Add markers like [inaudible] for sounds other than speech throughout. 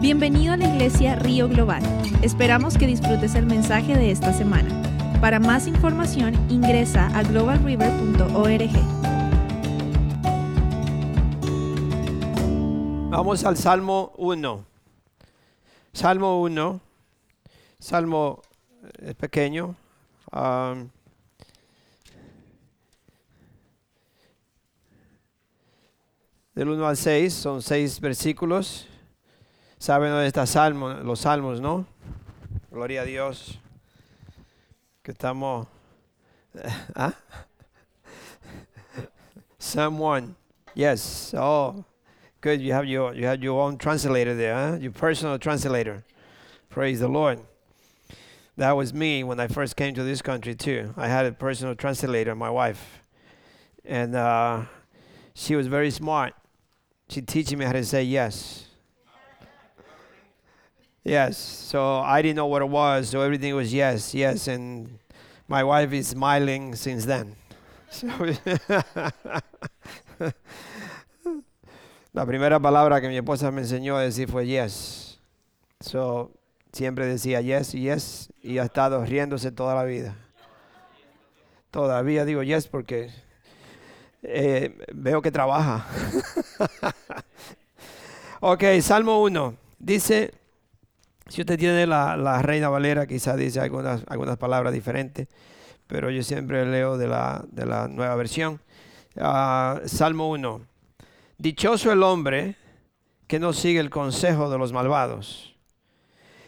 Bienvenido a la iglesia Río Global. Esperamos que disfrutes el mensaje de esta semana. Para más información ingresa a globalriver.org. Vamos al Salmo 1. Salmo 1. Salmo es pequeño. um, del 1 al 6, son 6 versículos. Saben dónde está Salmo, los salmos, ¿no? Gloria a Dios. Que estamos. [laughs] ¿Ah? 1. Yes. Oh, good. You have your you have your own translator there, huh? Your personal translator. Praise the Lord. That was me when I first came to this country too. I had a personal translator, my wife, and uh, she was very smart. She teaching me how to say yes. Yes. So I didn't know what it was, so everything was yes, yes, and my wife is smiling since then. So [laughs] La primera palabra que mi esposa me enseñó a decir fue yes. So, siempre decía yes, yes, y ha estado riéndose toda la vida. Todavía digo yes porque eh, veo que trabaja. [laughs] ok, Salmo 1. Dice, si usted tiene la, la Reina Valera, quizás dice algunas, algunas palabras diferentes, pero yo siempre leo de la, de la nueva versión. Ah, Salmo 1. Dichoso el hombre que no sigue el consejo de los malvados,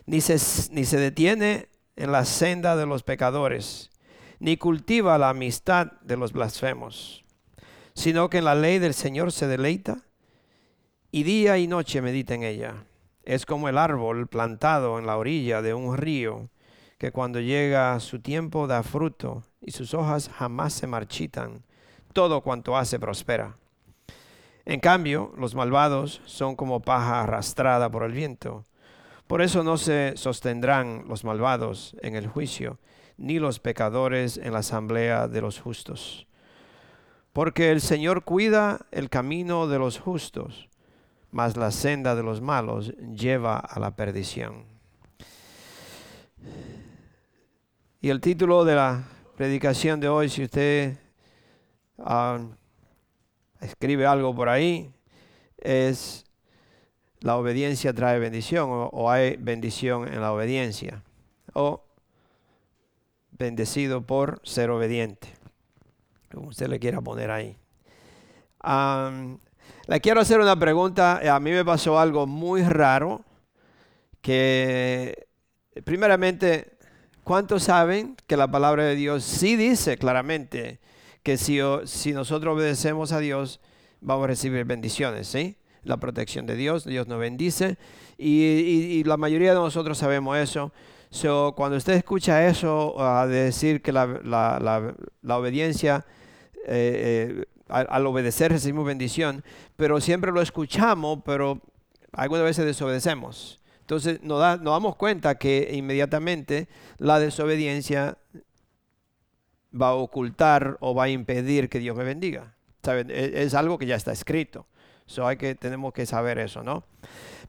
ni se, ni se detiene en la senda de los pecadores, ni cultiva la amistad de los blasfemos, sino que en la ley del Señor se deleita y día y noche medita en ella. Es como el árbol plantado en la orilla de un río, que cuando llega su tiempo da fruto y sus hojas jamás se marchitan. Todo cuanto hace prospera. En cambio, los malvados son como paja arrastrada por el viento. Por eso no se sostendrán los malvados en el juicio, ni los pecadores en la asamblea de los justos. Porque el Señor cuida el camino de los justos, mas la senda de los malos lleva a la perdición. Y el título de la predicación de hoy, si usted ah, escribe algo por ahí, es la obediencia trae bendición o, hay bendición en la obediencia o bendecido por ser obediente, como usted le quiera poner ahí. Am, le quiero hacer una pregunta. A mí me pasó algo muy raro que primeramente, ¿cuántos saben que la palabra de Dios sí dice claramente que si, nosotros obedecemos a Dios, vamos a recibir bendiciones, ¿sí? La protección de Dios, Dios nos bendice y, la mayoría de nosotros sabemos eso. So, cuando usted escucha eso, a decir que la obediencia, eh, eh, al, al obedecer recibimos bendición, pero siempre lo escuchamos, pero algunas veces desobedecemos. Entonces nos, da- damos cuenta que inmediatamente la desobediencia va a ocultar o va a impedir que Dios me bendiga. ¿Saben? Es, algo que ya está escrito. So hay que, tenemos que saber eso, ¿no?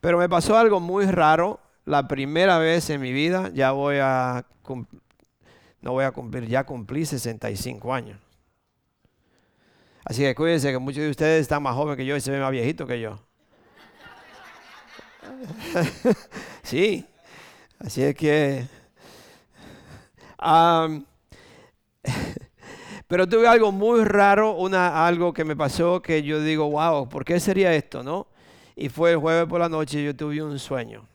Pero me pasó algo muy raro la primera vez en mi vida. Ya voy a, no voy a cumplir, ya cumplí 65 años. Así que cuídense que muchos de ustedes están más jóvenes que yo y se ven más viejitos que yo. [laughs] sí, así es que... [laughs] pero tuve algo muy raro, una, algo que me pasó que yo digo, wow, ¿por qué sería esto, no? Y fue el jueves por la noche, yo tuve un sueño.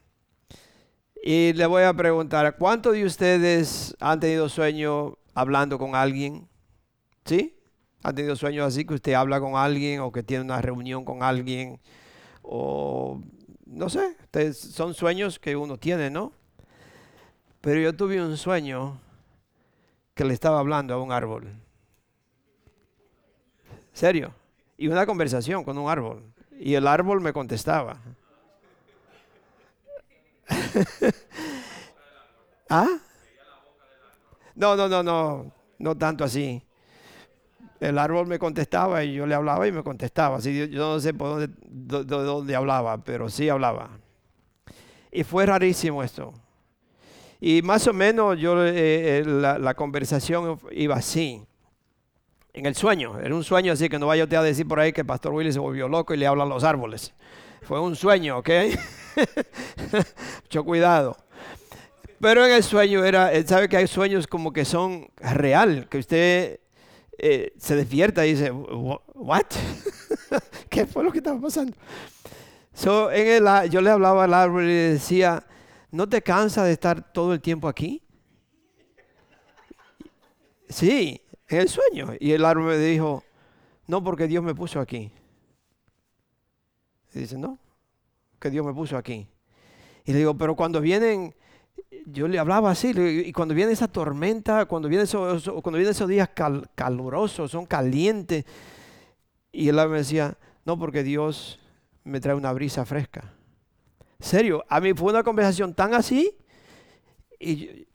Y le voy a preguntar, ¿cuántos de ustedes han tenido sueño hablando con alguien? ¿Sí? ¿Han tenido sueños así que usted habla con alguien o que tiene una reunión con alguien? O no sé, son sueños que uno tiene, ¿no? Pero yo tuve un sueño que le estaba hablando a un árbol. ¿Serio? Y una conversación con un árbol. Y el árbol me contestaba. [laughs] ¿Ah? No, no, no, no, no tanto así. El árbol me contestaba y yo le hablaba y me contestaba. Así yo, no sé por dónde, dónde hablaba, pero sí hablaba. Y fue rarísimo esto. Y más o menos yo, eh, eh, la, conversación iba así. En el sueño, era un sueño así que no vaya usted a decir por ahí que Pastor Willy se volvió loco y le habla a los árboles. Fue un sueño, ¿ok? [laughs] Mucho cuidado. Pero en el sueño era, sabe que hay sueños como que son real, que usted eh, se despierta y dice, ¿what? [laughs] ¿Qué fue lo que estaba pasando? So, el, yo le hablaba al árbol y le decía, ¿no te cansa de estar todo el tiempo aquí? Sí, en el sueño. Y el árbol me dijo, no, porque Dios me puso aquí. Y dice, no, que Dios me puso aquí. Y le digo, pero cuando vienen, yo le hablaba así, y cuando viene esa tormenta, cuando vienen esos, cuando vienen esos días calurosos, son calientes, y él me decía, no, porque Dios me trae una brisa fresca. Serio, a mí fue una conversación tan así, y,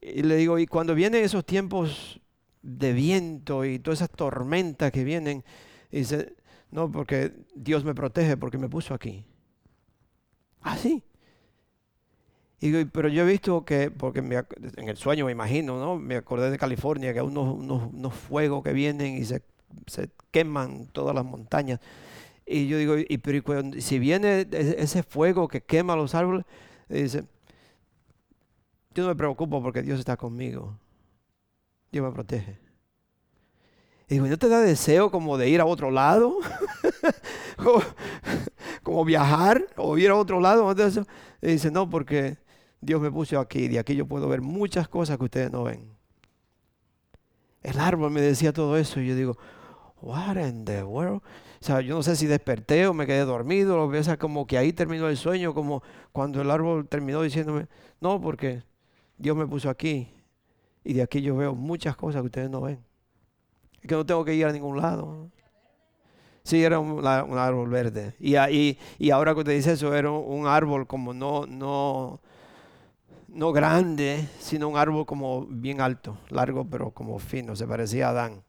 y le digo, y cuando vienen esos tiempos de viento y todas esas tormentas que vienen, dice, no, porque Dios me protege, porque me puso aquí. Así. Y pero yo he visto que, porque en el sueño me imagino, ¿no? Me acordé de California, que hay unos, unos, fuegos que vienen y se, queman todas las montañas. Y yo digo, y, pero si viene ese fuego que quema los árboles, dice, yo no me preocupo porque Dios está conmigo. Dios me protege. Y digo, ¿no te da deseo como de ir a otro lado? [laughs] como, viajar o ir a otro lado. Y dice, no, porque Dios me puso aquí, de aquí yo puedo ver muchas cosas que ustedes no ven. El árbol me decía todo eso y yo digo, what in the world? O sea, yo no sé si desperté o me quedé dormido, o sea, como que ahí terminó el sueño, como cuando el árbol terminó diciéndome, no, porque Dios me puso aquí y de aquí yo veo muchas cosas que ustedes no ven. Es que no tengo que ir a ningún lado. Sí, era un, árbol verde. Y, y, y, ahora que usted dice eso, era un árbol como no, no, no grande, sino un árbol como bien alto, largo pero como fino, se parecía a Adán.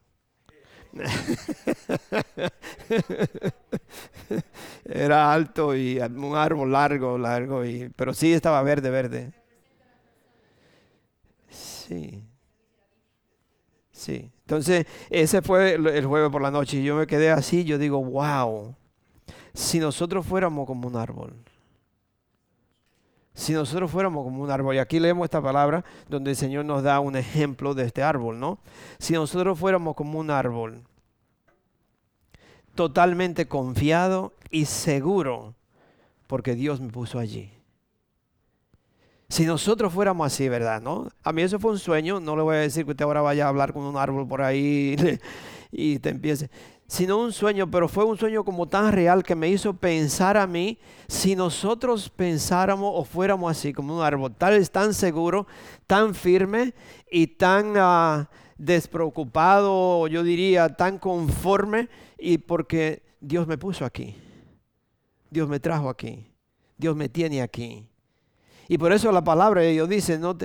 [laughs] Era alto y un árbol largo, largo, y, pero sí estaba verde, verde. Sí. Sí. Entonces, ese fue el jueves por la noche y yo me quedé así, yo digo, wow, si nosotros fuéramos como un árbol si nosotros fuéramos como un árbol, y aquí leemos esta palabra donde el Señor nos da un ejemplo de este árbol, ¿no? Si nosotros fuéramos como un árbol, totalmente confiado y seguro, porque Dios me puso allí. Si nosotros fuéramos así, ¿verdad? ¿No? A mí eso fue un sueño, no le voy a decir que usted ahora vaya a hablar con un árbol por ahí [laughs] y te empiece sino un sueño, pero fue un sueño como tan real que me hizo pensar a mí, si nosotros pensáramos o fuéramos así, como un árbol, tal vez tan seguro, tan firme y tan uh, despreocupado, yo diría, tan conforme, y porque Dios me puso aquí, Dios me trajo aquí, Dios me tiene aquí. Y por eso la palabra de Dios dice, no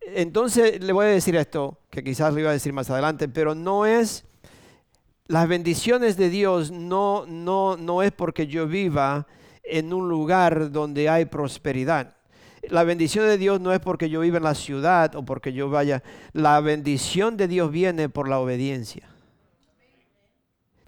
entonces le voy a decir esto, que quizás le iba a decir más adelante, pero no es las bendiciones de Dios no, no, no es porque yo viva en un lugar donde hay prosperidad. La bendición de Dios no es porque yo viva en la ciudad o porque yo vaya. La bendición de Dios viene por la obediencia.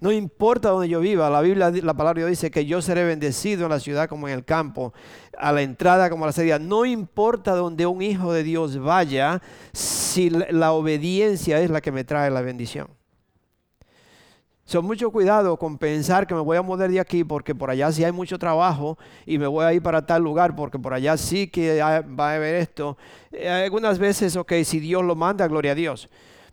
No importa donde yo viva, la Biblia, la palabra dice que yo seré bendecido en la ciudad como en el campo, a la entrada como a la salida. No importa donde un hijo de Dios vaya, si la obediencia es la que me trae la bendición. Son mucho cuidado con pensar que me voy a mover de aquí porque por allá sí hay mucho trabajo y me voy a ir para tal lugar porque por allá sí que va a haber esto. Eh, algunas veces, ok, si Dios lo manda, gloria a Dios.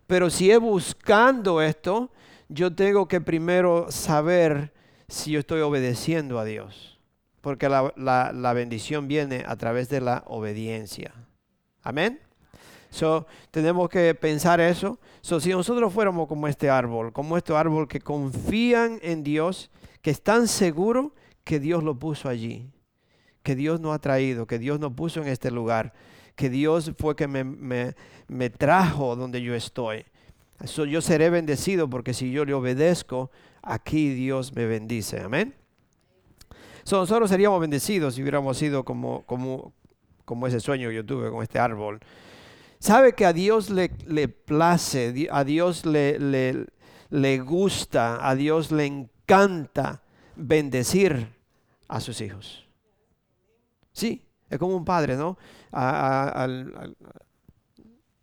Pero si es buscando esto, yo tengo que primero saber si yo estoy obedeciendo a Dios. Porque la, la bendición viene a través de la obediencia. Amén. So, tenemos que pensar eso. So, si nosotros fuéramos como este árbol, como este árbol que confían en Dios, que están seguros que Dios lo puso allí, que Dios nos ha traído, que Dios nos puso en este lugar, que Dios fue que me, me, me trajo donde yo estoy. So, yo seré bendecido porque si yo le obedezco, aquí Dios me bendice. Amén. nosotros seríamos bendecidos si hubiéramos sido como, como, como ese sueño que yo tuve con este árbol. Sabe que a Dios le, le place, a Dios le, le, le gusta, a Dios le encanta bendecir a sus hijos. Sí, es como un padre, ¿no?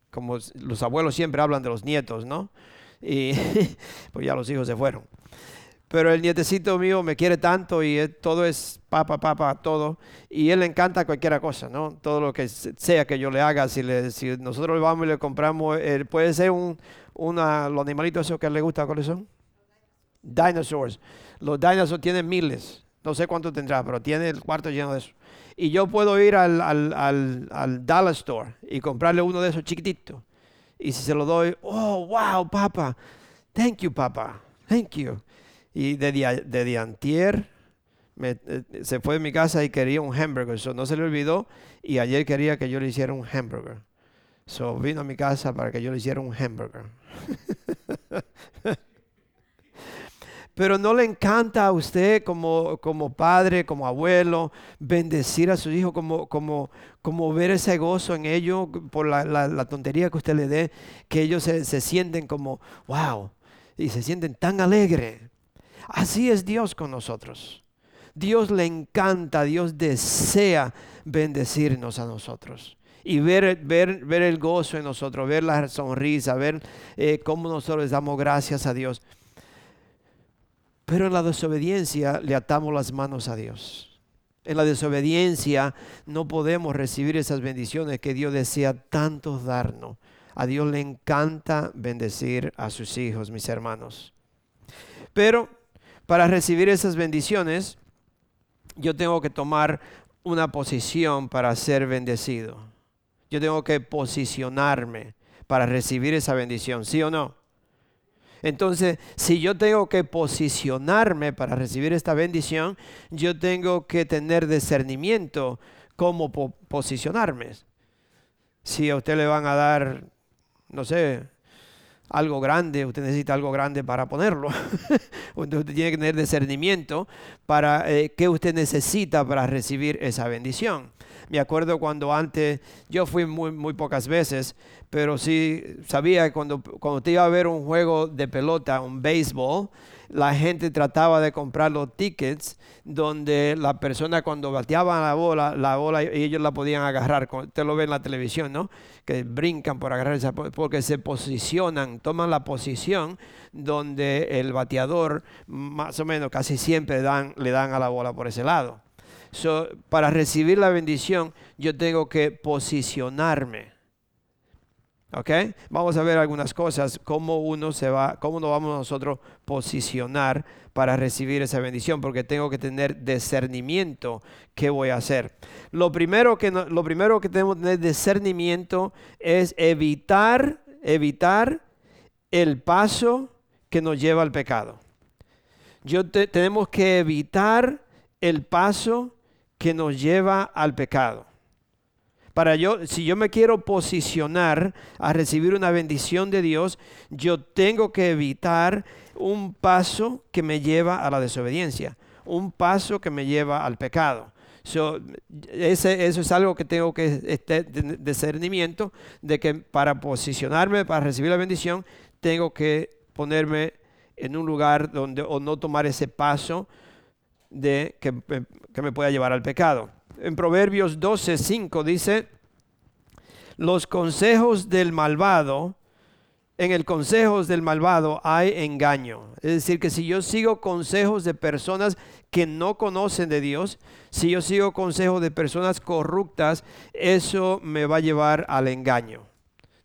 como los abuelos siempre hablan de los nietos, ¿no? Y [laughs] pues ya los hijos se fueron. Pero el nietecito mío me quiere tanto y todo es papa, papa, todo. Y él le encanta cualquier cosa, ¿no? Todo lo que sea que yo le haga. Si, le, si nosotros vamos y le compramos, eh, puede ser un, una, los animalitos esos que le gusta, ¿cuáles son? Dinosaurs. Los dinosaurs tienen miles. No sé cuánto tendrá, pero tiene el cuarto lleno de eso. Y yo puedo ir al, al, al, al Dollar Store y comprarle uno de esos chiquititos. Y si se lo doy, oh, wow, papá. Thank you, papá. Thank you. Y de, de antier eh, se fue de mi casa y quería un hamburger. So, no se le olvidó. Y ayer quería que yo le hiciera un hamburger. So, vino a mi casa para que yo le hiciera un hamburger. [laughs] Pero no le encanta a usted como, como padre, como abuelo, bendecir a su hijo, como, como, como ver ese gozo en ellos por la, la, tontería que usted le dé, que ellos se, se sienten como, wow, y se sienten tan alegres. Así es Dios con nosotros. Dios le encanta, Dios desea bendecirnos a nosotros y ver, ver, ver el gozo en nosotros, ver la sonrisa, ver eh, cómo nosotros damos gracias a Dios. Pero en la desobediencia le atamos las manos a Dios. En la desobediencia no podemos recibir esas bendiciones que Dios desea tanto darnos. A Dios le encanta bendecir a sus hijos, mis hermanos. Pero para recibir esas bendiciones, yo tengo que tomar una posición para ser bendecido. Yo tengo que posicionarme para recibir esa bendición, ¿sí o no? Entonces, si yo tengo que posicionarme para recibir esta bendición, yo tengo que tener discernimiento cómo posicionarme. Si a usted le van a dar, no sé, algo grande, usted necesita algo grande para ponerlo. [laughs] usted tiene que tener discernimiento para eh, qué usted necesita para recibir esa bendición. Me acuerdo cuando antes, yo fui muy, muy pocas veces, pero sí sabía que cuando, cuando iba a ver un juego de pelota, un béisbol, la gente trataba de comprar los tickets donde la persona cuando bateaba la bola, la bola y ellos la podían agarrar. Usted lo ve en la televisión, ¿no? Que brincan por agarrar esa, porque se posicionan, toman la posición donde el bateador más o menos casi siempre le dan a la bola por ese lado para recibir la bendición, yo tengo que posicionarme. ¿Ok? Vamos a ver algunas cosas, cómo uno se va, cómo nos vamos nosotros posicionar para recibir esa bendición, porque tengo que tener discernimiento qué voy a hacer. Lo primero que, lo primero que tenemos que tener discernimiento es evitar, evitar el paso que nos lleva al pecado. Yo tenemos que evitar el paso que nos lleva al pecado. Para yo, si yo me quiero posicionar a recibir una bendición de Dios, yo tengo que evitar un paso que me lleva a la desobediencia, un paso que me lleva al pecado. ese, eso es algo que tengo que este discernimiento de que para posicionarme, para recibir la bendición, tengo que ponerme en un lugar donde o no tomar ese paso de que, que me pueda llevar al pecado. En Proverbios 12, 5 dice, los consejos del malvado, en el consejos del malvado hay engaño. Es decir, que si yo sigo consejos de personas que no conocen de Dios, si yo sigo consejos de personas corruptas, eso me va a llevar al engaño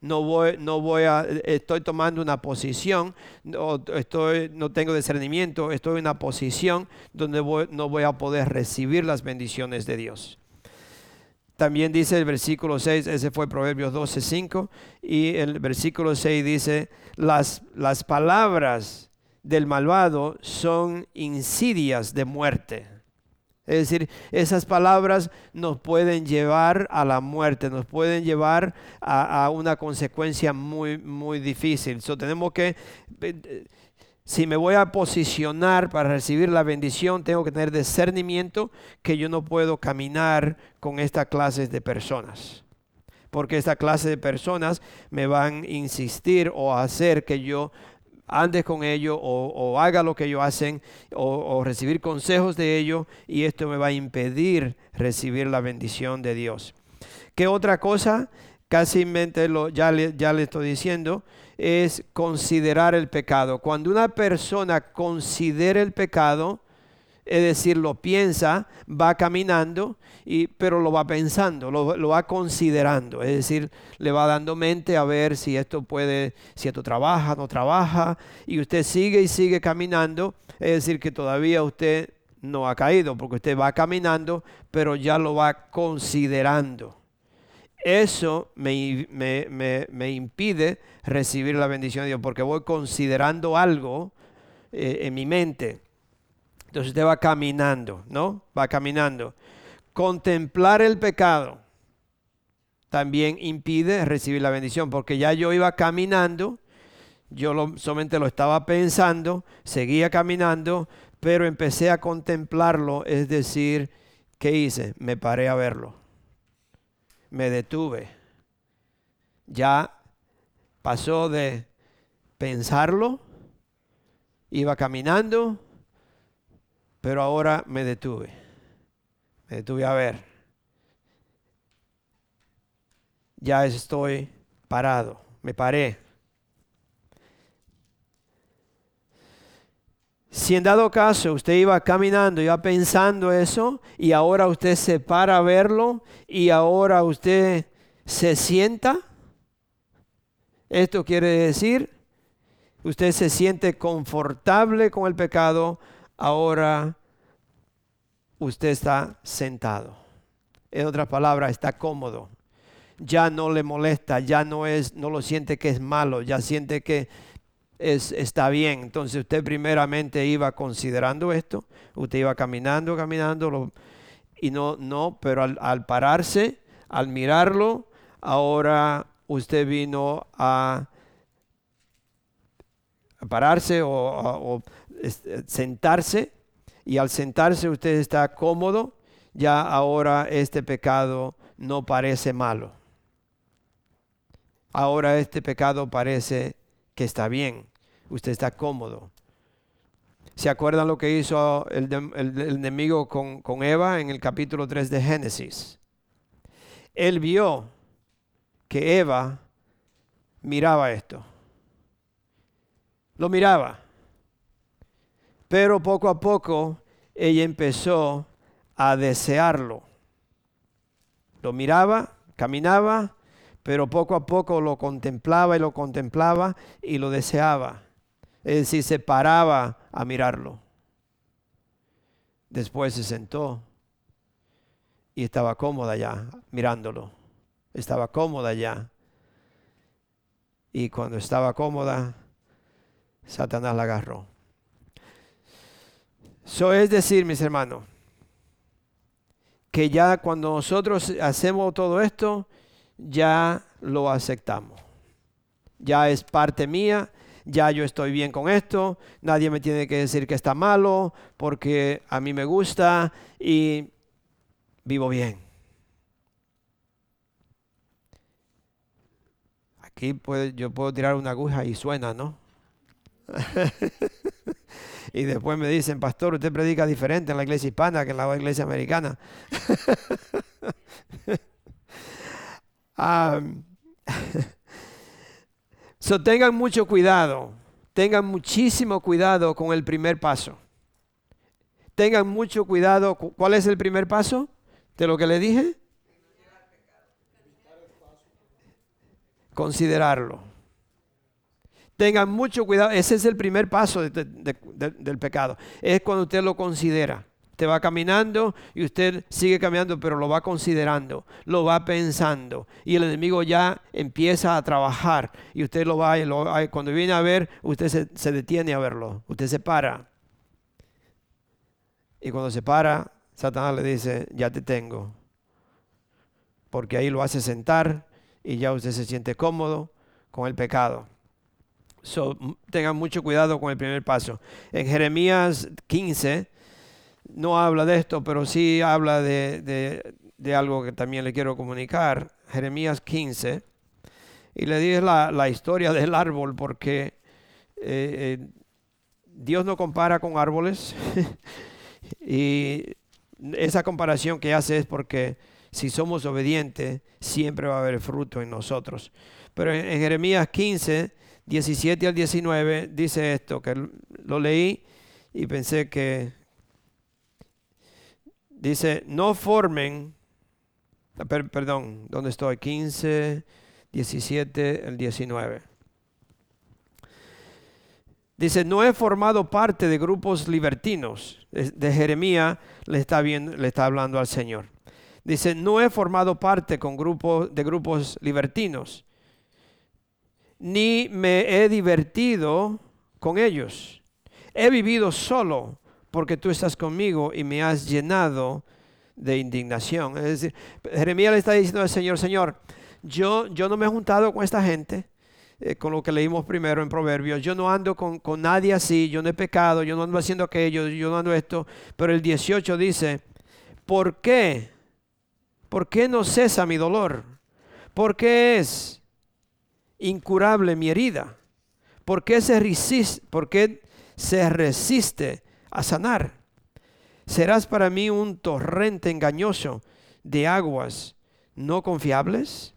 no voy, no voy a, estoy tomando una posición, no, estoy, no tengo discernimiento, estoy en una posición donde no voy a poder recibir las bendiciones de Dios. También dice el versículo 6, ese fue Proverbios 12, 5, y el versículo 6 dice, las, las palabras del malvado son insidias de muerte. Es decir, esas palabras nos pueden llevar a la muerte, nos pueden llevar a, una consecuencia muy, muy difícil. So, tenemos que, si me voy a posicionar para recibir la bendición, tengo que tener discernimiento que yo no puedo caminar con esta clase de personas. Porque esta clase de personas me van a insistir o hacer que yo ande con ellos o, haga lo que ellos hacen o, recibir consejos de ellos y esto me va a impedir recibir la bendición de Dios. ¿Qué otra cosa? Casi lo, ya, le, ya le estoy diciendo, es considerar el pecado. Cuando una persona considera el pecado, es decir, lo piensa, va caminando, pero lo va pensando, lo, va considerando, es decir, le va dando mente a ver si esto puede, si esto trabaja, no trabaja, y usted sigue y sigue caminando, es decir, que todavía usted no ha caído, porque usted va caminando, pero ya lo va considerando. Eso me, me impide recibir la bendición de Dios, porque voy considerando algo eh, en mi mente. Entonces usted va caminando, ¿no? Va caminando. Contemplar el pecado también impide recibir la bendición, porque ya yo iba caminando, yo solamente lo estaba pensando, seguía caminando, pero empecé a contemplarlo, es decir, ¿qué hice? Me paré a verlo, me detuve. Ya pasó de pensarlo, iba caminando, pero ahora me detuve. Me detuve a ver. Ya estoy parado, me paré. Si en dado caso usted iba caminando, iba pensando eso, y ahora usted se para a verlo, y ahora usted se sienta, esto quiere decir, usted se siente confortable con el pecado, ahora usted está sentado. En otras palabras, está cómodo. Ya no le molesta, ya no es, no lo siente que es malo, ya siente que es, está bien. Entonces usted primeramente iba considerando esto, usted iba caminando, caminando, y no, no, pero al, pararse, al mirarlo, ahora usted vino a pararse o, sentarse y al sentarse usted está cómodo, ya ahora este pecado no parece malo. Ahora este pecado parece que está bien, usted está cómodo. ¿Se acuerdan lo que hizo el, enemigo con, con Eva en el capítulo 3 de Génesis? Él vio que Eva miraba esto. Lo miraba. Pero poco a poco ella empezó a desearlo. Lo miraba, caminaba, pero poco a poco lo contemplaba y lo contemplaba y lo deseaba. Es decir, se paraba a mirarlo. Después se sentó y estaba cómoda ya mirándolo estaba cómoda ya. Y cuando estaba cómoda, Satanás la agarró. Eso es decir, mis hermanos, que ya cuando nosotros hacemos todo esto, ya lo aceptamos. Ya es parte mía, ya yo estoy bien con esto, nadie me tiene que decir que está malo, porque a mí me gusta y vivo bien. Aquí yo puedo tirar una aguja y suena, ¿no? [laughs] y después me dicen, pastor, usted predica diferente en la iglesia hispana que en la iglesia americana. [laughs] [laughs] so, tengan mucho cuidado, tengan muchísimo cuidado con el primer paso. Tengan mucho cuidado. ¿Cuál es el primer paso de lo que le dije? considerarlo. Tengan mucho cuidado, ese es el primer paso del pecado. Es cuando usted lo considera. Usted va caminando y usted sigue caminando, pero lo va considerando, lo va pensando. Y el enemigo ya empieza a trabajar. Y usted lo va, y cuando viene a ver, usted se, se detiene a verlo. Usted se para. Y cuando se para, Satanás le dice, ya te tengo. Porque ahí lo hace sentar y ya usted se siente cómodo con el pecado. So, tengan mucho cuidado con el primer paso. En Jeremías 15 no habla de esto, pero sí habla de, algo que también le quiero comunicar. Jeremías 15. Y le dije la, historia [laughs] del árbol porque eh, eh, Dios no compara con árboles. [laughs] y esa comparación que hace es porque si somos obedientes, siempre va a haber fruto en nosotros. Pero en, en Jeremías 15 17 al 19 dice esto, que lo leí y pensé que dice, no formen, ah, perdón, ¿dónde estoy? 15, 17, el 19. Dice, no he formado parte de grupos libertinos. De Jeremías le está, le está hablando al Señor. Dice, no he formado parte con grupos de grupos libertinos ni me he divertido con ellos. He vivido solo porque tú estás conmigo y me has llenado de indignación. Es decir, Jeremías le está diciendo al Señor, Señor, yo, yo no me he juntado con esta gente, eh, con lo que leímos primero en Proverbios. Yo no ando con, con, nadie así, yo no he pecado, yo no ando haciendo aquello, yo no ando esto. Pero el 18 dice, ¿por qué? ¿Por qué no cesa mi dolor? ¿Por qué es? Incurable mi herida? ¿Por qué se resiste, por qué se resiste a sanar? ¿Serás para mí un torrente engañoso de aguas no confiables?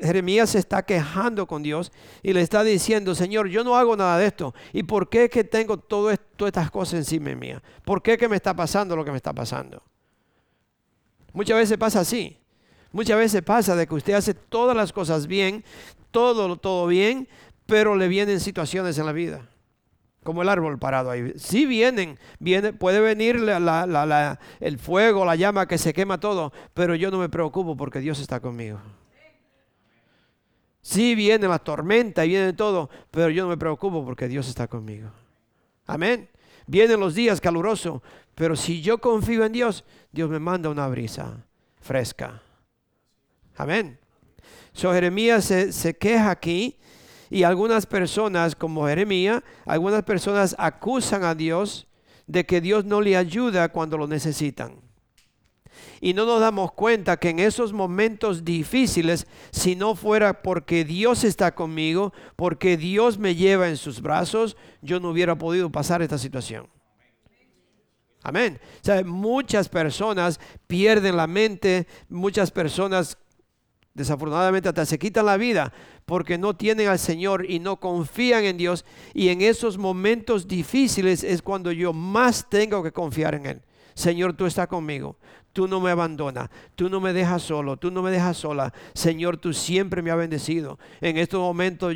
Jeremías se está quejando con Dios y le está diciendo, Señor, yo no hago nada de esto. ¿Y por qué que tengo todo esto, todas estas cosas encima mía? ¿Por qué que me está pasando lo que me está pasando? Muchas veces pasa así. Muchas veces pasa de que usted hace todas las cosas bien, todo, todo bien, pero le vienen situaciones en la vida. Como el árbol parado ahí. Sí vienen, viene, puede venir el fuego, la llama que se quema todo, pero yo no me preocupo porque Dios está conmigo. Sí viene la tormenta y viene todo, pero yo no me preocupo porque Dios está conmigo. Amén. Vienen los días calurosos, pero si yo confío en Dios, Dios me manda una brisa fresca. Amén. So Jeremías se, queja aquí y algunas personas, como Jeremías, algunas personas acusan a Dios de que Dios no le ayuda cuando lo necesitan. Y no nos damos cuenta que en esos momentos difíciles, si no fuera porque Dios está conmigo, porque Dios me lleva en sus brazos, yo no hubiera podido pasar esta situación. Amén. Muchas personas pierden la mente, muchas personas Desafortunadamente hasta se quitan la vida porque no tienen al Señor y no confían en Dios. Y en esos momentos difíciles es cuando yo más tengo que confiar en Él. Señor, tú estás conmigo. Tú no me abandonas. Tú no me dejas solo. Tú no me dejas sola. Señor, tú siempre me has bendecido. En estos momentos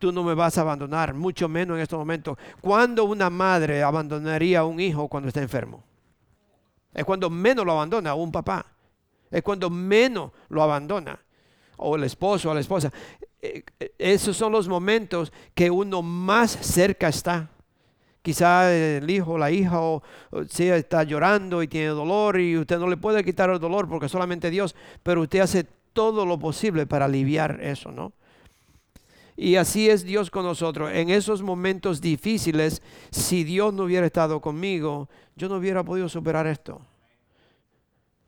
tú no me vas a abandonar. Mucho menos en estos momentos. ¿Cuándo una madre abandonaría a un hijo cuando está enfermo? Es cuando menos lo abandona un papá. Es cuando menos lo abandona. O el esposo o la esposa. Eh, eh, esos son los momentos que uno más cerca está. Quizá el hijo o la hija o, está llorando y tiene dolor y usted no le puede quitar el dolor porque solamente Dios, pero usted hace todo lo posible para aliviar eso, ¿no? Y así es Dios con nosotros. En esos momentos difíciles, si Dios no hubiera estado conmigo, yo no hubiera podido superar esto.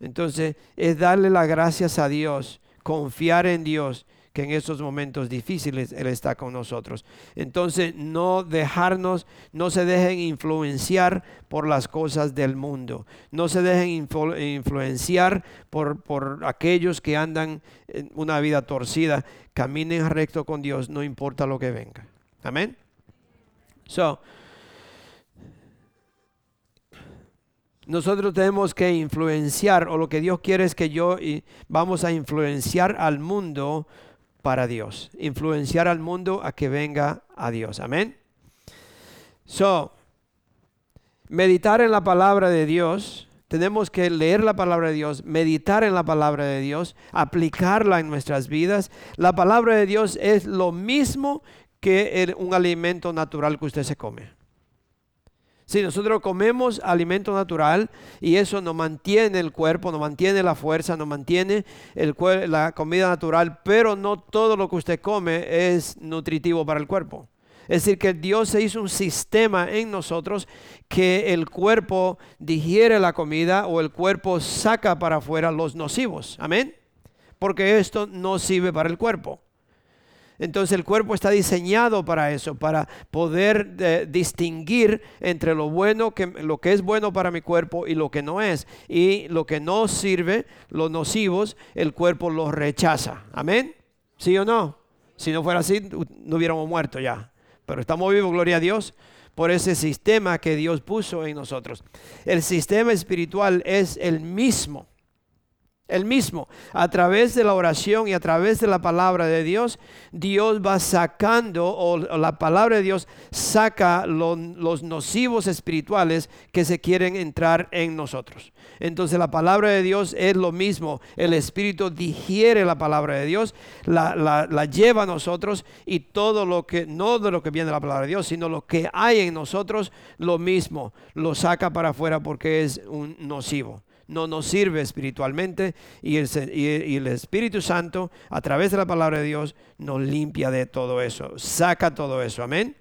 Entonces es darle las gracias a Dios, confiar en Dios, que en esos momentos difíciles Él está con nosotros. Entonces no dejarnos, no se dejen influenciar por las cosas del mundo, no se dejen influenciar por, por aquellos que andan en una vida torcida, caminen recto con Dios, no importa lo que venga. Amén. So, nosotros tenemos que influenciar, o lo que Dios quiere es que yo y vamos a influenciar al mundo para Dios, influenciar al mundo a que venga a Dios. Amén. So, meditar en la palabra de Dios, tenemos que leer la palabra de Dios, meditar en la palabra de Dios, aplicarla en nuestras vidas. La palabra de Dios es lo mismo que un alimento natural que usted se come. Si nosotros comemos alimento natural y eso nos mantiene el cuerpo, nos mantiene la fuerza, nos mantiene la comida natural, pero no todo lo que usted come es nutritivo para el cuerpo. Es decir, que Dios se hizo un sistema en nosotros que el cuerpo digiere la comida o el cuerpo saca para afuera los nocivos. Amén. Porque esto no sirve para el cuerpo. Entonces el cuerpo está diseñado para eso, para poder eh, distinguir entre lo bueno, que, lo que es bueno para mi cuerpo y lo que no es. Y lo que no sirve, los nocivos, el cuerpo los rechaza. Amén. ¿Sí o no? Si no fuera así, no hubiéramos muerto ya. Pero estamos vivos, gloria a Dios, por ese sistema que Dios puso en nosotros. El sistema espiritual es el mismo el mismo. A través de la oración y a través de la palabra de Dios, Dios va sacando, o, la palabra de Dios saca los nocivos espirituales que se quieren entrar en nosotros. Entonces la palabra de Dios es lo mismo. El Espíritu digiere la palabra de Dios, la, la lleva a nosotros y todo lo que, no de lo que viene de la palabra de Dios, sino lo que hay en nosotros, lo mismo, lo saca para afuera porque es un nocivo no nos sirve espiritualmente y el, Espíritu Santo a través de la palabra de Dios nos limpia de todo eso, saca todo eso, amén.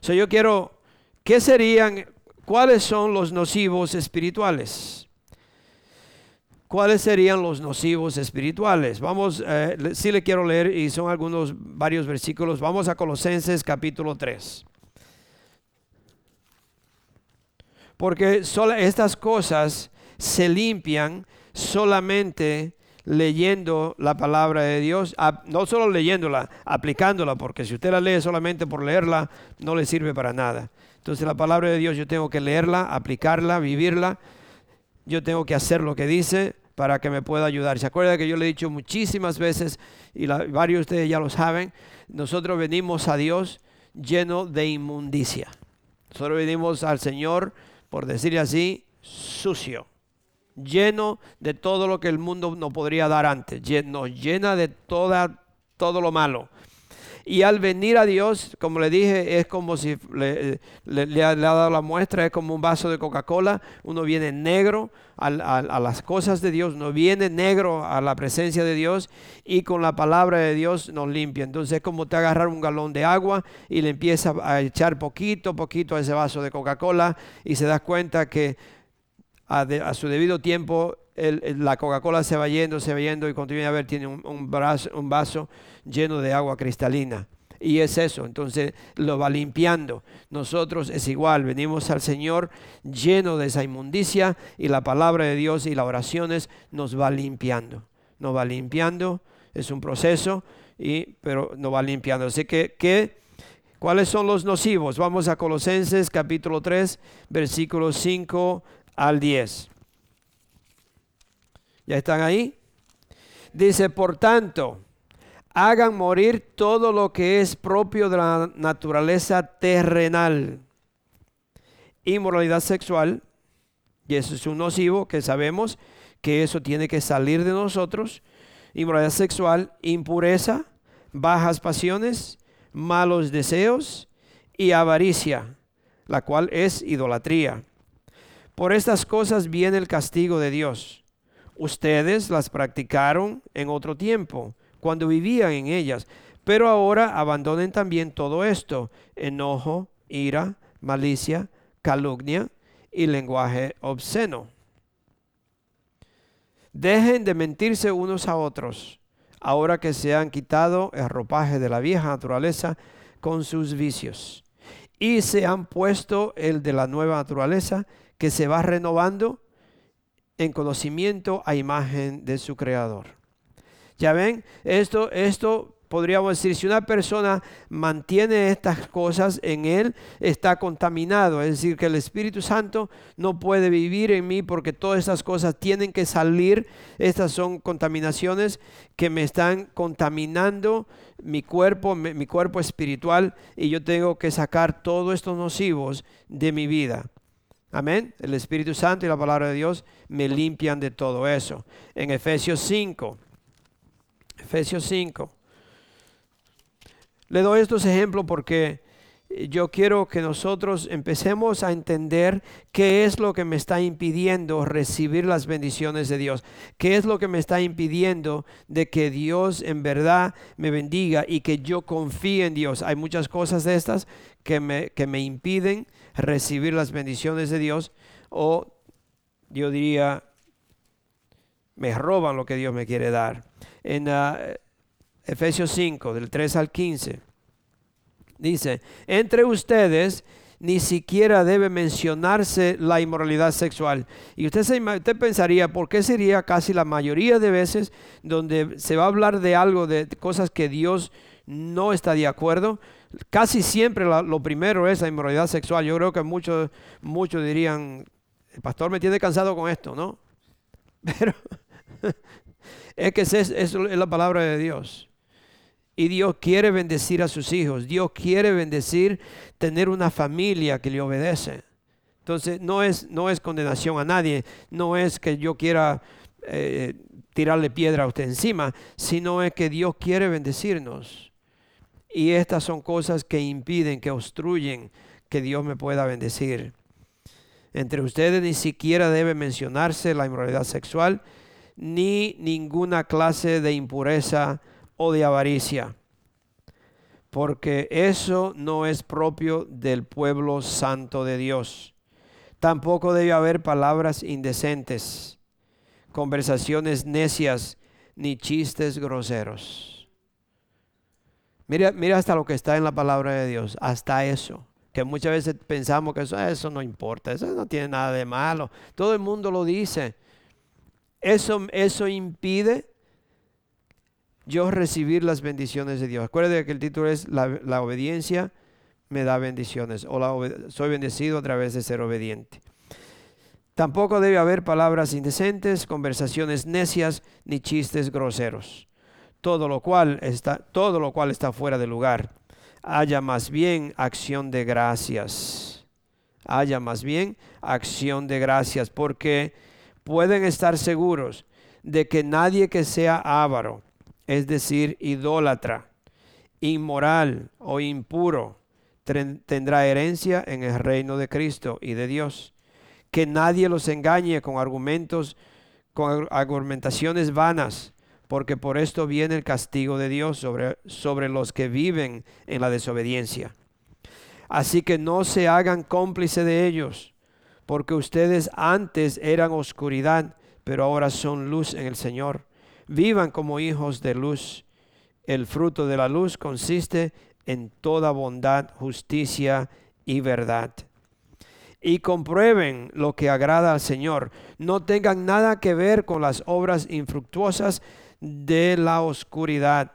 So yo quiero, ¿qué serían, cuáles son los nocivos espirituales? ¿Cuáles serían los nocivos espirituales? Vamos, eh, si le quiero leer y son algunos, varios versículos. Vamos a Colosenses capítulo 3. Porque estas cosas se limpian solamente leyendo la palabra de Dios, no solo leyéndola, aplicándola, porque si usted la lee solamente por leerla, no le sirve para nada. Entonces la palabra de Dios yo tengo que leerla, aplicarla, vivirla, yo tengo que hacer lo que dice para que me pueda ayudar. ¿Se acuerda que yo le he dicho muchísimas veces, y varios de ustedes ya lo saben, nosotros venimos a Dios lleno de inmundicia. Nosotros venimos al Señor por decir así, sucio, lleno de todo lo que el mundo no podría dar antes, nos llena de toda, todo lo malo. Y al venir a Dios, como le dije, es como si le, ha, dado la muestra, es como un vaso de Coca-Cola. Uno viene negro a, las cosas de Dios, uno viene negro a la presencia de Dios y con la palabra de Dios nos limpia. Entonces es como te agarrar un galón de agua y le empieza a echar poquito, poquito a ese vaso de Coca-Cola y se da cuenta que a, su debido tiempo la Coca-Cola se va yendo, se va yendo y continúa a ver, tiene un vaso lleno de agua cristalina. Y es eso, entonces lo va limpiando. Nosotros es igual, venimos al Señor lleno de esa inmundicia y la palabra de Dios y las oraciones nos va limpiando. Nos va limpiando, es un proceso, y, pero nos va limpiando. Así que, ¿qué, ¿cuáles son los nocivos? Vamos a Colosenses capítulo 3, versículos 5 al 10. ¿Ya están ahí? Dice, por tanto, hagan morir todo lo que es propio de la naturaleza terrenal. Inmoralidad sexual, y eso es un nocivo que sabemos que eso tiene que salir de nosotros. Inmoralidad sexual, impureza, bajas pasiones, malos deseos y avaricia, la cual es idolatría. Por estas cosas viene el castigo de Dios. Ustedes las practicaron en otro tiempo cuando vivían en ellas. Pero ahora abandonen también todo esto, enojo, ira, malicia, calumnia y lenguaje obsceno. Dejen de mentirse unos a otros, ahora que se han quitado el ropaje de la vieja naturaleza con sus vicios, y se han puesto el de la nueva naturaleza que se va renovando en conocimiento a imagen de su creador. Ya ven, esto, esto podríamos decir, si una persona mantiene estas cosas en él, está contaminado. Es decir, que el Espíritu Santo no puede vivir en mí porque todas estas cosas tienen que salir. Estas son contaminaciones que me están contaminando mi cuerpo, mi, cuerpo espiritual, y yo tengo que sacar todos estos nocivos de mi vida. Amén. El Espíritu Santo y la palabra de Dios me limpian de todo eso. En Efesios 5. Efesios 5. Le doy estos ejemplos porque yo quiero que nosotros empecemos a entender qué es lo que me está impidiendo recibir las bendiciones de Dios, qué es lo que me está impidiendo de que Dios en verdad me bendiga y que yo confíe en Dios. Hay muchas cosas de estas que me, que me impiden recibir las bendiciones de Dios o yo diría, me roban lo que Dios me quiere dar. En ah, Efesios 5, del 3 al 15 Dice, entre ustedes ni siquiera debe mencionarse la inmoralidad sexual. Y usted, se, usted pensaría, ¿por qué sería casi la mayoría de veces donde se va a hablar de algo, de cosas que Dios no está de acuerdo? Casi siempre lo primero es la inmoralidad sexual. Yo creo que muchos, muchos dirían, el pastor me tiene cansado con esto, ¿no? [laughs] Pero es que eso es la palabra de Dios. Y Dios quiere bendecir a sus hijos. Dios quiere bendecir tener una familia que le obedece. Entonces no es, no es condenación a nadie. No es que yo quiera eh, tirarle piedra a usted encima. Sino es que Dios quiere bendecirnos. Y estas son cosas que impiden, que obstruyen que Dios me pueda bendecir. Entre ustedes ni siquiera debe mencionarse la inmoralidad sexual ni ninguna clase de impureza o de avaricia, porque eso no es propio del pueblo santo de Dios. Tampoco debe haber palabras indecentes, conversaciones necias, ni chistes groseros. Mira, mira hasta lo que está en la palabra de Dios, hasta eso que muchas veces pensamos que eso, eso, no importa, eso no tiene nada de malo. Todo el mundo lo dice. Eso, eso impide yo recibir las bendiciones de Dios. Acuérdate que el título es La, obediencia me da bendiciones o la soy bendecido a través de ser obediente. Tampoco debe haber palabras indecentes, conversaciones necias ni chistes groseros. Todo lo cual está, todo lo cual está fuera de lugar. Haya más bien acción de gracias. Haya más bien acción de gracias, porque pueden estar seguros de que nadie que sea avaro, es decir, idólatra, inmoral o impuro, tendrá herencia en el reino de Cristo y de Dios. Que nadie los engañe con argumentos, con argumentaciones vanas, porque por esto viene el castigo de Dios sobre, sobre los que viven en la desobediencia. Así que no se hagan cómplice de ellos, porque ustedes antes eran oscuridad, pero ahora son luz en el Señor vivan como hijos de luz. El fruto de la luz consiste en toda bondad, justicia y verdad. Y comprueben lo que agrada al Señor. No tengan nada que ver con las obras infructuosas de la oscuridad,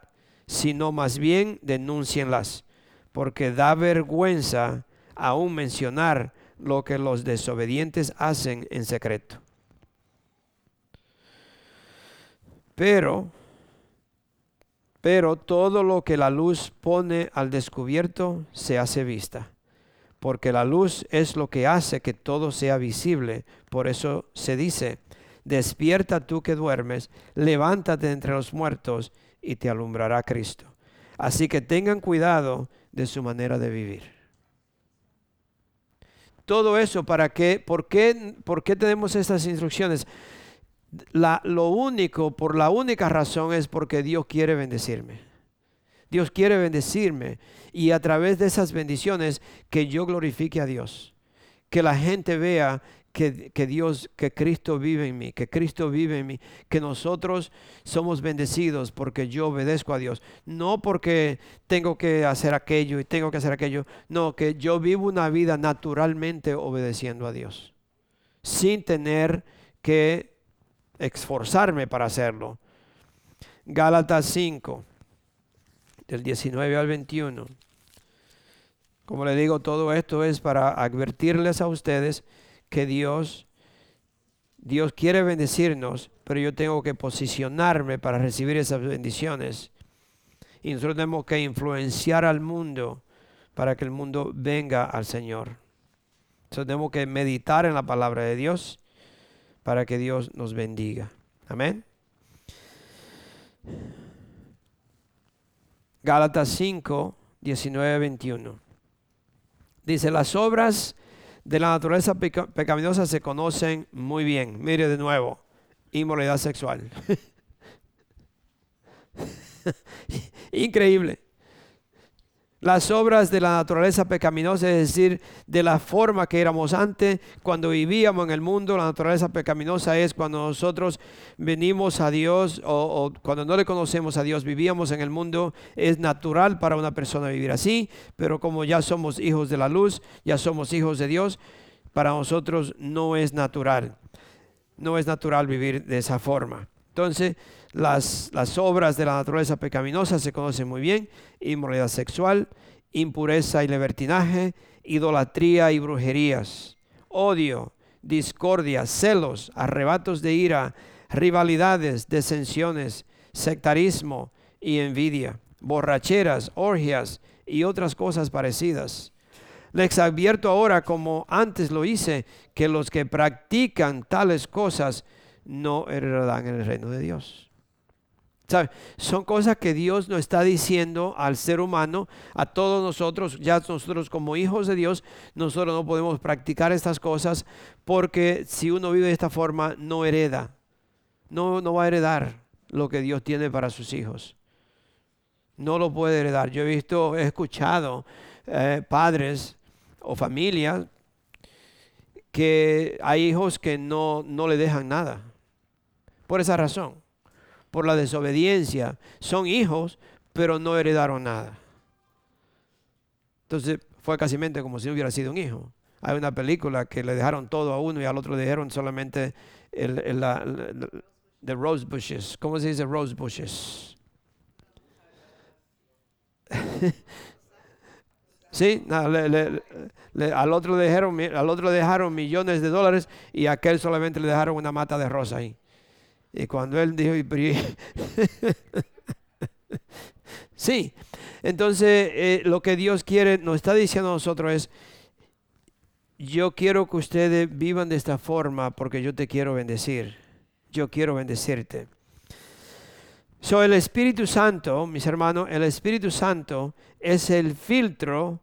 sino más bien denúncienlas, porque da vergüenza aún mencionar lo que los desobedientes hacen en secreto. Pero, pero todo lo que la luz pone al descubierto se hace vista, porque la luz es lo que hace que todo sea visible. Por eso se dice, despierta tú que duermes, levántate entre los muertos y te alumbrará Cristo. Así que tengan cuidado de su manera de vivir. Todo eso para qué, ¿por qué, por qué tenemos estas instrucciones? lo único, por la única razón es porque Dios quiere bendecirme. Dios quiere bendecirme y a través de esas bendiciones que yo glorifique a Dios. Que la gente vea que, que, Dios, que Cristo vive en mí, que Cristo vive en mí, que nosotros somos bendecidos porque yo obedezco a Dios. No porque tengo que hacer aquello y tengo que hacer aquello. No, que yo vivo una vida naturalmente obedeciendo a Dios. Sin tener que esforzarme para hacerlo. Gálatas 5, del 19 al 21. Como le digo, todo esto es para advertirles a ustedes que Dios, Dios quiere bendecirnos, pero yo tengo que posicionarme para recibir esas bendiciones. Y nosotros tenemos que influenciar al mundo para que el mundo venga al Señor. Entonces tenemos que meditar en la palabra de Dios para que Dios nos bendiga. Amén. Gálatas 5, 19, 21. Dice, las obras de la naturaleza pecaminosa se conocen muy bien. Mire de nuevo, inmoralidad sexual. [laughs] Increíble las obras de la naturaleza pecaminosa, es decir, de la forma que éramos antes, cuando vivíamos en el mundo, la naturaleza pecaminosa es cuando nosotros venimos a Dios o, cuando no le conocemos a Dios, vivíamos en el mundo, es natural para una persona vivir así, pero como ya somos hijos de la luz, ya somos hijos de Dios, para nosotros no es natural, no es natural vivir de esa forma. Entonces, las, obras de la naturaleza pecaminosa se conocen muy bien, inmoralidad sexual, impureza y libertinaje, idolatría y brujerías, odio, discordia, celos, arrebatos de ira, rivalidades, desensiones, sectarismo y envidia, borracheras, orgias y otras cosas parecidas. Les advierto ahora, como antes lo hice, que los que practican tales cosas no heredarán el reino de Dios. Son cosas que Dios nos está diciendo al ser humano, a todos nosotros, ya nosotros como hijos de Dios, nosotros no podemos practicar estas cosas porque si uno vive de esta forma no hereda, no, no va a heredar lo que Dios tiene para sus hijos. No lo puede heredar. Yo he visto, he escuchado eh, padres o familias que hay hijos que no, no le dejan nada. Por esa razón por la desobediencia. Son hijos, pero no heredaron nada. Entonces fue casi como si no hubiera sido un hijo. Hay una película que le dejaron todo a uno y al otro le dejaron solamente el, la, rose bushes. ¿Cómo se dice rose bushes? [laughs] sí, al, otro dejaron, al otro dejaron millones de dólares y a aquel solamente le dejaron una mata de rosa ahí. Y cuando él dijo, [laughs] sí, entonces eh, lo que Dios quiere, nos está diciendo a nosotros es, yo quiero que ustedes vivan de esta forma porque yo te quiero bendecir. Yo quiero bendecirte. So, el Espíritu Santo, mis hermanos, el Espíritu Santo es el filtro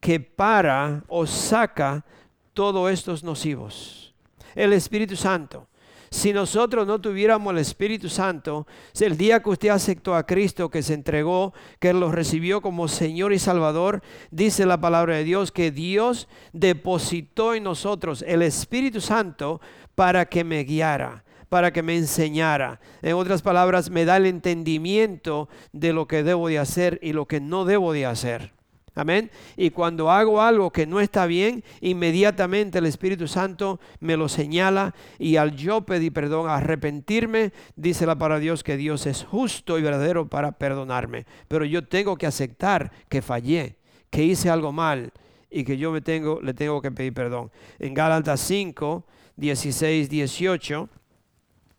que para o saca todos estos nocivos. El Espíritu Santo. Si nosotros no tuviéramos el Espíritu Santo, el día que usted aceptó a Cristo, que se entregó, que lo recibió como Señor y Salvador, dice la palabra de Dios que Dios depositó en nosotros el Espíritu Santo para que me guiara para que me enseñara. En otras palabras, me da el entendimiento de lo que debo de hacer y lo que no debo de hacer. Amén. Y cuando hago algo que no está bien, inmediatamente el Espíritu Santo me lo señala y al yo pedir perdón, arrepentirme, dice la palabra Dios que Dios es justo y verdadero para perdonarme. Pero yo tengo que aceptar que fallé, que hice algo mal y que yo me tengo, le tengo que pedir perdón. En Gálatas 5, 16, 18,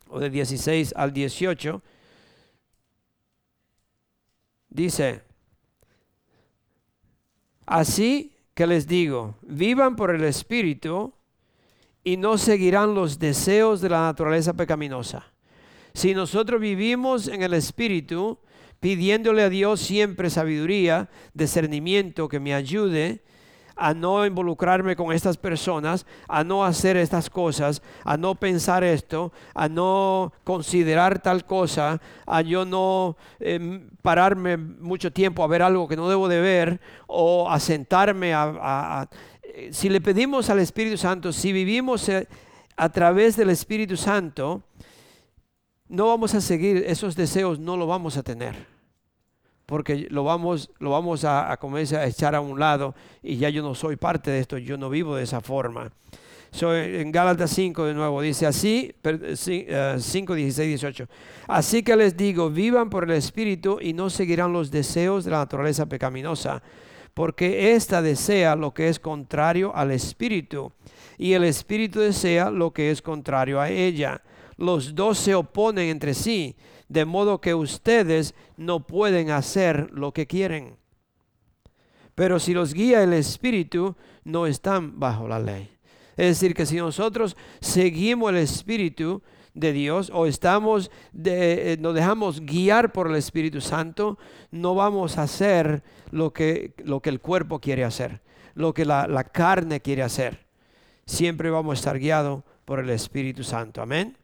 o de 16 al 18, dice, Así que les digo, vivan por el Espíritu y no seguirán los deseos de la naturaleza pecaminosa. Si nosotros vivimos en el Espíritu, pidiéndole a Dios siempre sabiduría, discernimiento que me ayude, a no involucrarme con estas personas, a no hacer estas cosas, a no pensar esto, a no considerar tal cosa, a yo no em, pararme mucho tiempo a ver algo que no debo de ver o a sentarme a, si le pedimos al Espíritu Santo, si vivimos eh, a través del Espíritu Santo, no vamos a seguir esos deseos, no lo vamos a tener porque lo vamos, lo vamos a, comenzar a echar a un lado y ya yo no soy parte de esto, yo no vivo de esa forma. en Gálatas 5 de nuevo dice así, 5, 16, 18. Así que les digo, vivan por el Espíritu y no seguirán los deseos de la naturaleza pecaminosa, porque ésta desea lo que es contrario al Espíritu y el Espíritu desea lo que es contrario a ella. Los dos se oponen entre sí de modo que ustedes no pueden hacer lo que quieren. Pero si los guía el Espíritu, no están bajo la ley. Es decir, que si nosotros seguimos el Espíritu de Dios o estamos de, eh, nos dejamos guiar por el Espíritu Santo, no vamos a hacer lo que, lo que el cuerpo quiere hacer. lo que la, la carne quiere hacer. Siempre vamos a estar guiados por el Espíritu Santo. Amén.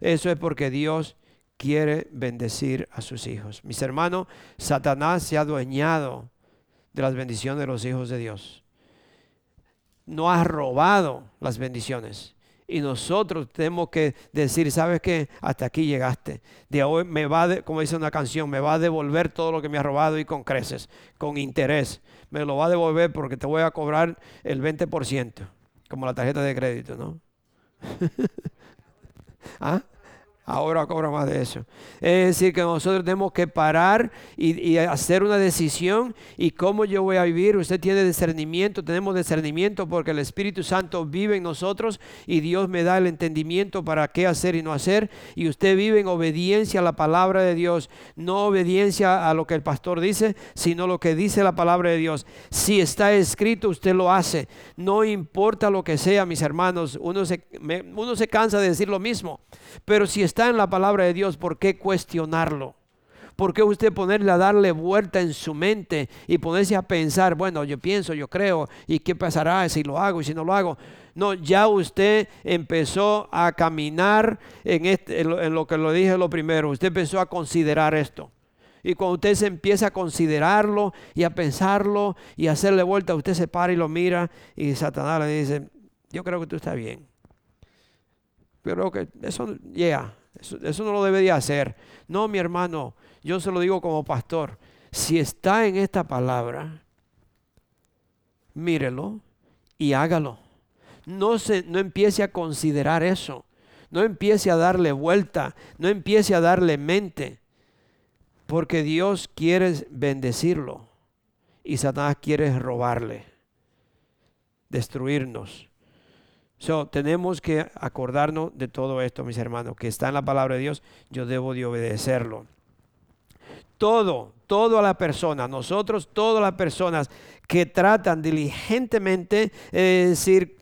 Eso es porque Dios quiere bendecir a sus hijos. Mis hermanos, Satanás se ha adueñado de las bendiciones de los hijos de Dios. No ha robado las bendiciones. Y nosotros tenemos que decir, ¿sabes qué? Hasta aquí llegaste. De hoy me va, como dice una canción, me va a devolver todo lo que me ha robado y con creces, con interés. Me lo va a devolver porque te voy a cobrar el 20%, como la tarjeta de crédito, ¿no? [laughs] ¿Ah? Ahora cobra más de eso. Es decir, que nosotros tenemos que parar y, hacer una decisión y cómo yo voy a vivir. Usted tiene discernimiento, tenemos discernimiento porque el Espíritu Santo vive en nosotros y Dios me da el entendimiento para qué hacer y no hacer. Y usted vive en obediencia a la palabra de Dios, no obediencia a lo que el pastor dice, sino lo que dice la palabra de Dios. Si está escrito, usted lo hace. No importa lo que sea, mis hermanos. Uno se, uno se cansa de decir lo mismo, pero si está está en la palabra de Dios, ¿por qué cuestionarlo? ¿Por qué usted ponerle a darle vuelta en su mente y ponerse a pensar, bueno, yo pienso, yo creo, ¿y qué pasará si lo hago y si no lo hago? No, ya usted empezó a caminar en, lo que lo dije lo primero, usted empezó a considerar esto. Y cuando usted se empieza a considerarlo y a pensarlo y a hacerle vuelta, usted se para y lo mira y Satanás le dice, yo creo que tú estás bien. Pero que eso, ya, eso, no lo debería hacer. No, mi hermano, yo se lo digo como pastor. Si está en esta palabra, mírelo y hágalo. No, se, no empiece a considerar eso. No empiece a darle vuelta. No empiece a darle mente. Porque Dios quiere bendecirlo. Y Satanás quiere robarle. Destruirnos. So, tenemos que acordarnos de todo esto, mis hermanos, que está en la palabra de Dios, yo debo de obedecerlo. Todo, toda la persona, nosotros, todas las personas que tratan diligentemente, es decir,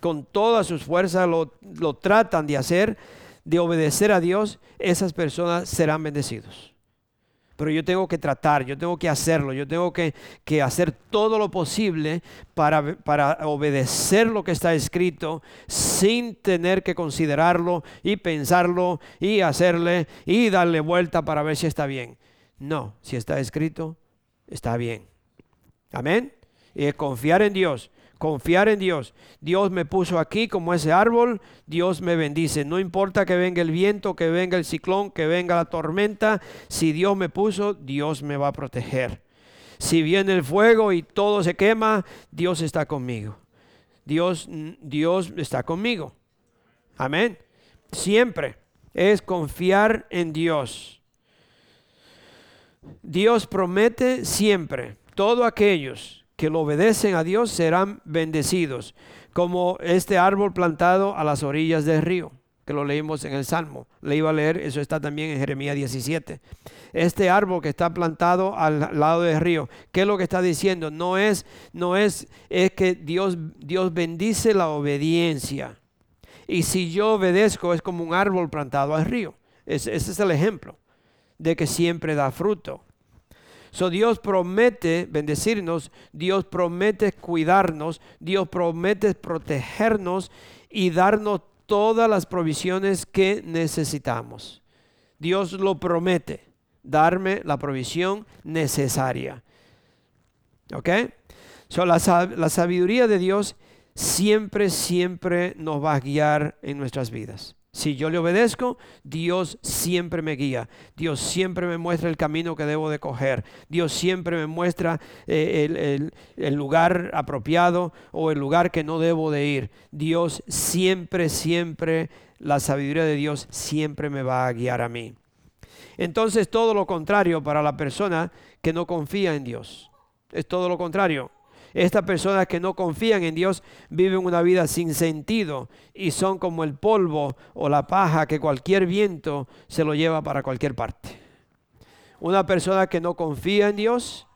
con todas sus fuerzas, lo, lo tratan de hacer, de obedecer a Dios, esas personas serán bendecidos pero yo tengo que tratar, yo tengo que hacerlo, yo tengo que, hacer todo lo posible para, para, obedecer lo que está escrito sin tener que considerarlo y pensarlo y hacerle y darle vuelta para ver si está bien. No, si está escrito, está bien. Amén. Y confiar en Dios confiar en Dios. Dios me puso aquí como ese árbol, Dios me bendice. No importa que venga el viento, que venga el ciclón, que venga la tormenta, si Dios me puso, Dios me va a proteger. Si viene el fuego y todo se quema, Dios está conmigo. Dios, Dios está conmigo. Amén. Siempre es confiar en Dios. Dios promete siempre, todos aquellos que lo obedecen a Dios serán bendecidos, como este árbol plantado a las orillas del río, que lo leímos en el Salmo. Le iba a leer, eso está también en Jeremías 17. Este árbol que está plantado al lado del río, ¿qué es lo que está diciendo? No es, no es, es que Dios, Dios bendice la obediencia. Y si yo obedezco es como un árbol plantado al río. ese es el ejemplo de que siempre da fruto. So Dios promete bendecirnos, Dios promete cuidarnos, Dios promete protegernos y darnos todas las provisiones que necesitamos. Dios lo promete, darme la provisión necesaria. ¿Ok? So, la, la sabiduría de Dios siempre, siempre nos va a guiar en nuestras vidas. Si yo le obedezco, Dios siempre me guía. Dios siempre me muestra el camino que debo de coger. Dios siempre me muestra eh, el, lugar apropiado o el lugar que no debo de ir. Dios siempre, siempre, la sabiduría de Dios siempre me va a guiar a mí. Entonces todo lo contrario para la persona que no confía en Dios. Es todo lo contrario. Estas personas que no confían en Dios viven una vida sin sentido y son como el polvo o la paja que cualquier viento se lo lleva para cualquier parte. Una persona que no confía en Dios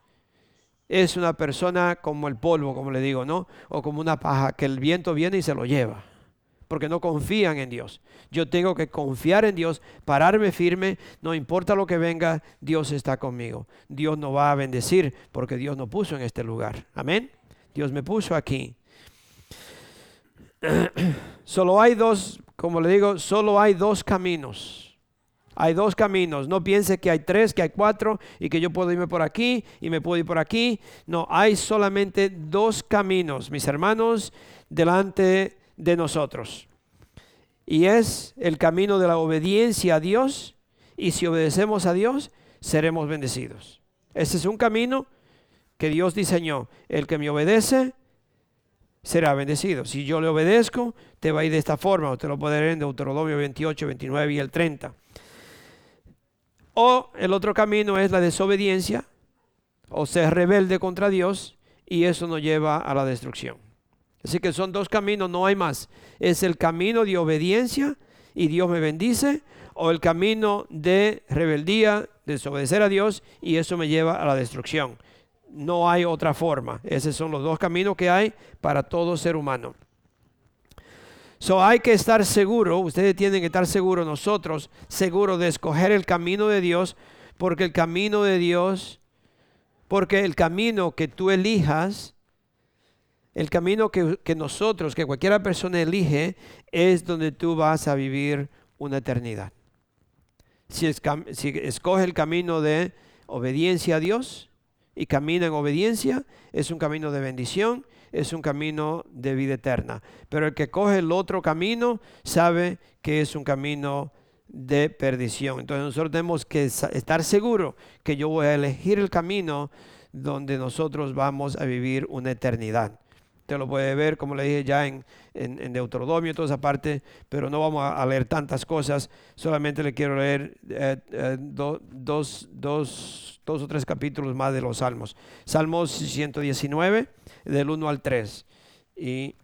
es una persona como el polvo, como le digo, ¿no? O como una paja que el viento viene y se lo lleva porque no confían en Dios. Yo tengo que confiar en Dios, pararme firme, no importa lo que venga, Dios está conmigo. Dios nos va a bendecir porque Dios nos puso en este lugar. Amén. Dios me puso aquí. [clears throat] Solo hay dos, como le digo, solo hay dos caminos. Hay dos caminos. No piense que hay tres, que hay cuatro y que yo puedo irme por aquí y me puedo ir por aquí. No, hay solamente dos caminos, mis hermanos, delante de nosotros. Y es el camino de la obediencia a Dios. Y si obedecemos a Dios, seremos bendecidos. Ese es un camino que Dios diseñó. El que me obedece será bendecido. Si yo le obedezco, te va a ir de esta forma. Usted lo puede en Deuteronomio 28, 29 y el 30. O el otro camino es la desobediencia o ser rebelde contra Dios y eso nos lleva a la destrucción. Así que son dos caminos, no hay más. Es el camino de obediencia y Dios me bendice o el camino de rebeldía, desobedecer a Dios y eso me lleva a la destrucción. No hay otra forma. Esos son los dos caminos que hay para todo ser humano. So hay que estar seguro, ustedes tienen que estar seguros, nosotros seguros de escoger el camino de Dios, porque el camino de Dios, porque el camino que tú elijas, el camino que, nosotros, que cualquiera persona elige, es donde tú vas a vivir una eternidad. Si, si escoge el camino de obediencia a Dios y camina en obediencia, es un camino de bendición es un camino de vida eterna. Pero el que coge el otro camino sabe que es un camino de perdición. Entonces nosotros tenemos que estar seguros que yo voy a elegir el camino donde nosotros vamos a vivir una eternidad. Usted lo puede ver, como le dije ya en, en, Deuteronomio y toda esa parte, pero no vamos a, leer tantas cosas. Solamente le quiero leer eh, eh, dos, dos o tres capítulos más de los Salmos. Salmos 119 del 1 al 3 y,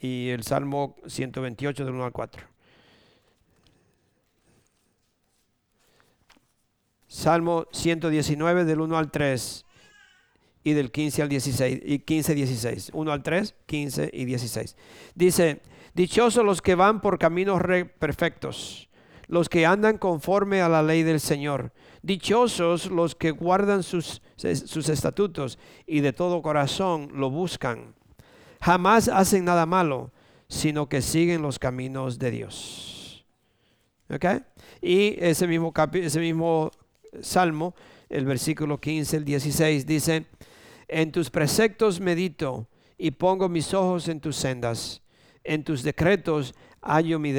y el Salmo 128 del 1 al 4. Salmo 119 del 1 al 3 y del 15 al 16 y 15 16, 1 al 3, 15 y 16. Dice, dichosos los que van por caminos perfectos, los que andan conforme a la ley del Señor. Dichosos los que guardan sus, sus estatutos y de todo corazón lo buscan. Jamás hacen nada malo, sino que siguen los caminos de Dios. ¿Ok? Y ese mismo, ese mismo salmo, el versículo 15, el 16, dice, en tus preceptos medito y pongo mis ojos en tus sendas. En tus decretos hallo mi,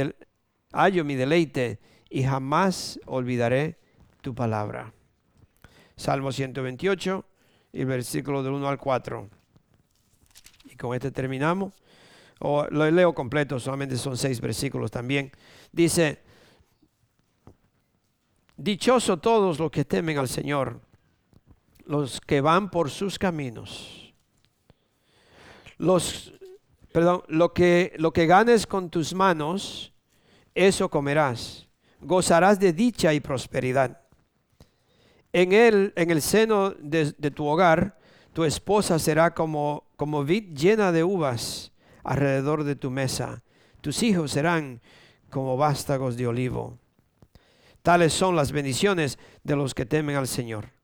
hallo mi deleite y jamás olvidaré tu palabra. Salmo 128 y versículo del 1 al 4. Y con este terminamos. O lo leo completo, solamente son seis versículos también. Dice, dichoso todos los que temen al Señor, los que van por sus caminos. Lo que, lo que ganes con tus manos, eso comerás. Gozarás de dicha y prosperidad. En él, en el seno de, tu hogar, tu esposa será como, como vid llena de uvas alrededor de tu mesa. Tus hijos serán como vástagos de olivo. Tales son las bendiciones de los que temen al Señor.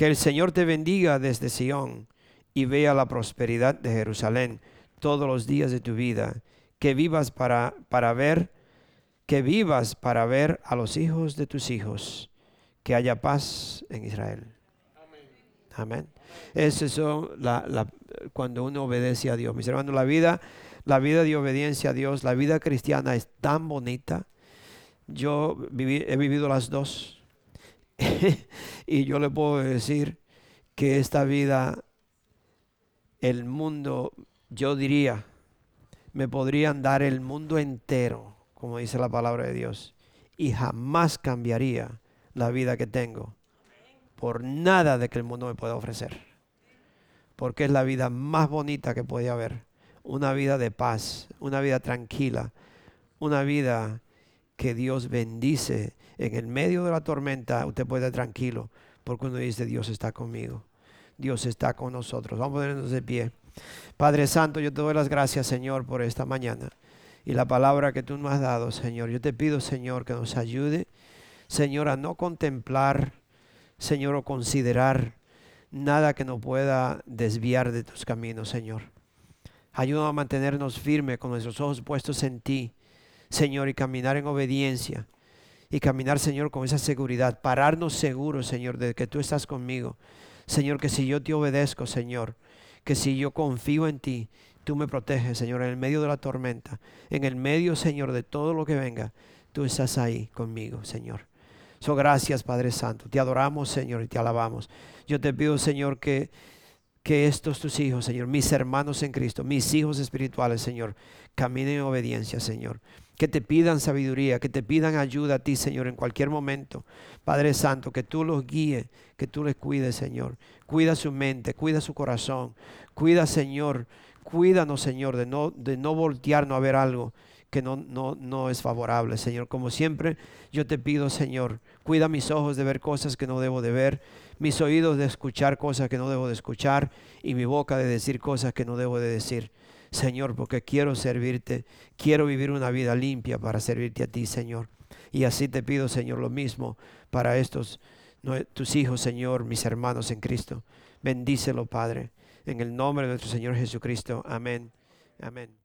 Que el Señor te bendiga desde Sión y vea la prosperidad de Jerusalén todos los días de tu vida. Que vivas para, para ver, que vivas para ver a los hijos de tus hijos que haya paz en Israel. Amén. Es eso la, cuando uno obedece a Dios. Mis hermanos, la vida, la vida de obediencia a Dios, la vida cristiana es tan bonita. Yo he vivido las dos. [laughs] y yo le puedo decir que esta vida, el mundo, yo diría, me podrían dar el mundo entero, como dice la palabra de Dios, y jamás cambiaría la vida que tengo por nada de que el mundo me pueda ofrecer. Porque es la vida más bonita que puede haber. Una vida de paz, una vida tranquila, una vida que Dios bendice. En el medio de la tormenta usted puede estar tranquilo porque uno dice Dios está conmigo. Dios está con nosotros. Vamos a ponernos de pie. Padre Santo, yo te doy las gracias, Señor, por esta mañana y la palabra que tú nos has dado, Señor. Yo te pido, Señor, que nos ayude Señor, a no contemplar, Señor, o considerar nada que nos pueda desviar de tus caminos, Señor. Ayúdanos a mantenernos firmes con nuestros ojos puestos en ti, Señor, y caminar en obediencia. Y caminar, Señor, con esa seguridad. Pararnos seguros, Señor, de que tú estás conmigo. Señor, que si yo te obedezco, Señor, que si yo confío en ti, tú me proteges, Señor, en el medio de la tormenta, en el medio, Señor, de todo lo que venga, tú estás ahí conmigo, Señor. So, gracias, Padre Santo. Te adoramos, Señor, y te alabamos. Yo te pido, Señor, que, que estos tus hijos, Señor, mis hermanos en Cristo, mis hijos espirituales, Señor, caminen en obediencia, Señor. Que te pidan sabiduría, que te pidan ayuda a ti, Señor, en cualquier momento. Padre Santo, que tú los guíes, que tú les cuides, Señor. Cuida su mente, cuida su corazón. Cuida, Señor, cuídanos, Señor, de no, de no voltearnos a ver algo que no, no, no es favorable, Señor. Como siempre, yo te pido, Señor, cuida mis ojos de ver cosas que no debo de ver, mis oídos de escuchar cosas que no debo de escuchar y mi boca de decir cosas que no debo de decir. Señor, porque quiero servirte, quiero vivir una vida limpia para servirte a ti, Señor. Y así te pido, Señor, lo mismo para estos, tus hijos, Señor, mis hermanos en Cristo. Bendícelo, Padre, en el nombre de nuestro Señor Jesucristo. Amén. Amén.